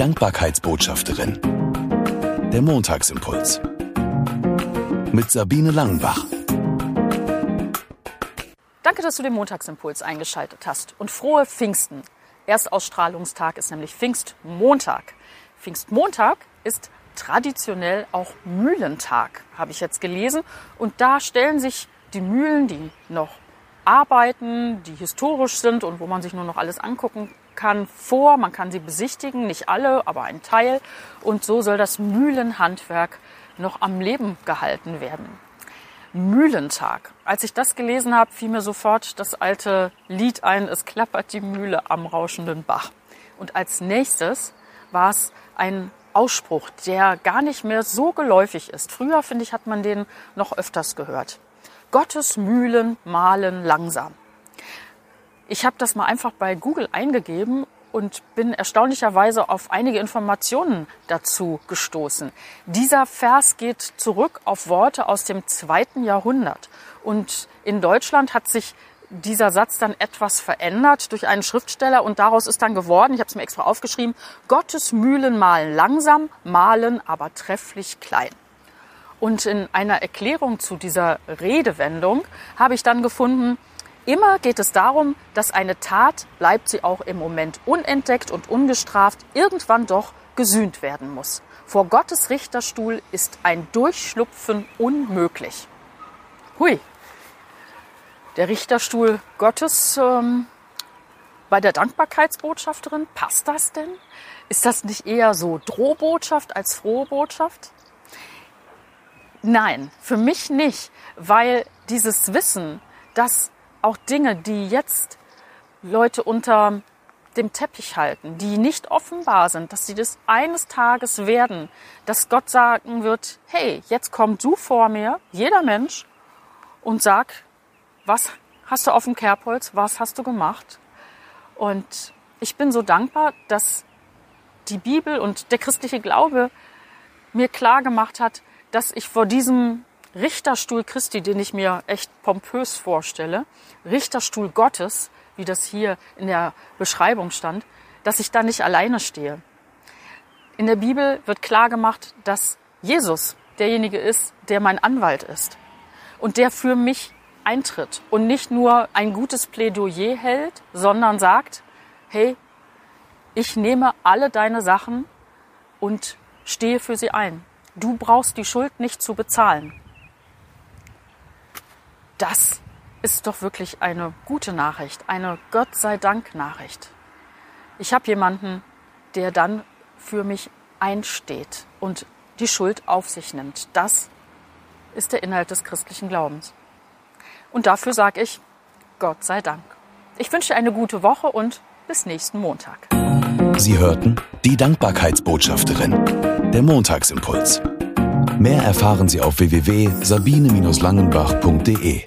Dankbarkeitsbotschafterin. Der Montagsimpuls. Mit Sabine Langenbach. Danke, dass du den Montagsimpuls eingeschaltet hast. Und frohe Pfingsten. Erstausstrahlungstag ist nämlich Pfingstmontag. Pfingstmontag ist traditionell auch Mühlentag, habe ich jetzt gelesen. Und da stellen sich die Mühlen, die noch arbeiten, die historisch sind und wo man sich nur noch alles angucken kann, vor. Man kann sie besichtigen, nicht alle, aber ein Teil. Und so soll das Mühlenhandwerk noch am Leben gehalten werden. Mühlentag. Als ich das gelesen habe, fiel mir sofort das alte Lied ein, es klappert die Mühle am rauschenden Bach. Und als nächstes war es ein Ausspruch, der gar nicht mehr so geläufig ist. Früher, finde ich, hat man den noch öfters gehört. Gottes Mühlen mahlen langsam. Ich habe das mal einfach bei Google eingegeben und bin erstaunlicherweise auf einige Informationen dazu gestoßen. Dieser Vers geht zurück auf Worte aus dem zweiten Jahrhundert. Und in Deutschland hat sich dieser Satz dann etwas verändert durch einen Schriftsteller und daraus ist dann geworden, ich habe es mir extra aufgeschrieben, Gottes Mühlen malen langsam, malen aber trefflich klein. Und in einer Erklärung zu dieser Redewendung habe ich dann gefunden, immer geht es darum, dass eine Tat, bleibt sie auch im Moment unentdeckt und ungestraft, irgendwann doch gesühnt werden muss. Vor Gottes Richterstuhl ist ein Durchschlupfen unmöglich. Hui, der Richterstuhl Gottes ähm, bei der Dankbarkeitsbotschafterin, passt das denn? Ist das nicht eher so Drohbotschaft als frohe Botschaft? Nein, für mich nicht, weil dieses Wissen, dass auch Dinge, die jetzt Leute unter dem Teppich halten, die nicht offenbar sind, dass sie das eines Tages werden, dass Gott sagen wird, hey, jetzt komm du vor mir, jeder Mensch, und sag, was hast du auf dem Kerbholz, was hast du gemacht? Und ich bin so dankbar, dass die Bibel und der christliche Glaube mir klar gemacht hat, dass ich vor diesem Richterstuhl Christi, den ich mir echt pompös vorstelle, Richterstuhl Gottes, wie das hier in der Beschreibung stand, dass ich da nicht alleine stehe. In der Bibel wird klar gemacht, dass Jesus derjenige ist, der mein Anwalt ist und der für mich eintritt und nicht nur ein gutes Plädoyer hält, sondern sagt, hey, ich nehme alle deine Sachen und stehe für sie ein. Du brauchst die Schuld nicht zu bezahlen. Das ist doch wirklich eine gute Nachricht, eine Gott sei Dank Nachricht. Ich habe jemanden, der dann für mich einsteht und die Schuld auf sich nimmt. Das ist der Inhalt des christlichen Glaubens. Und dafür sage ich Gott sei Dank. Ich wünsche eine gute Woche und bis nächsten Montag. Sie hörten die Dankbarkeitsbotschafterin, der Montagsimpuls. Mehr erfahren Sie auf www.sabine-langenbach.de.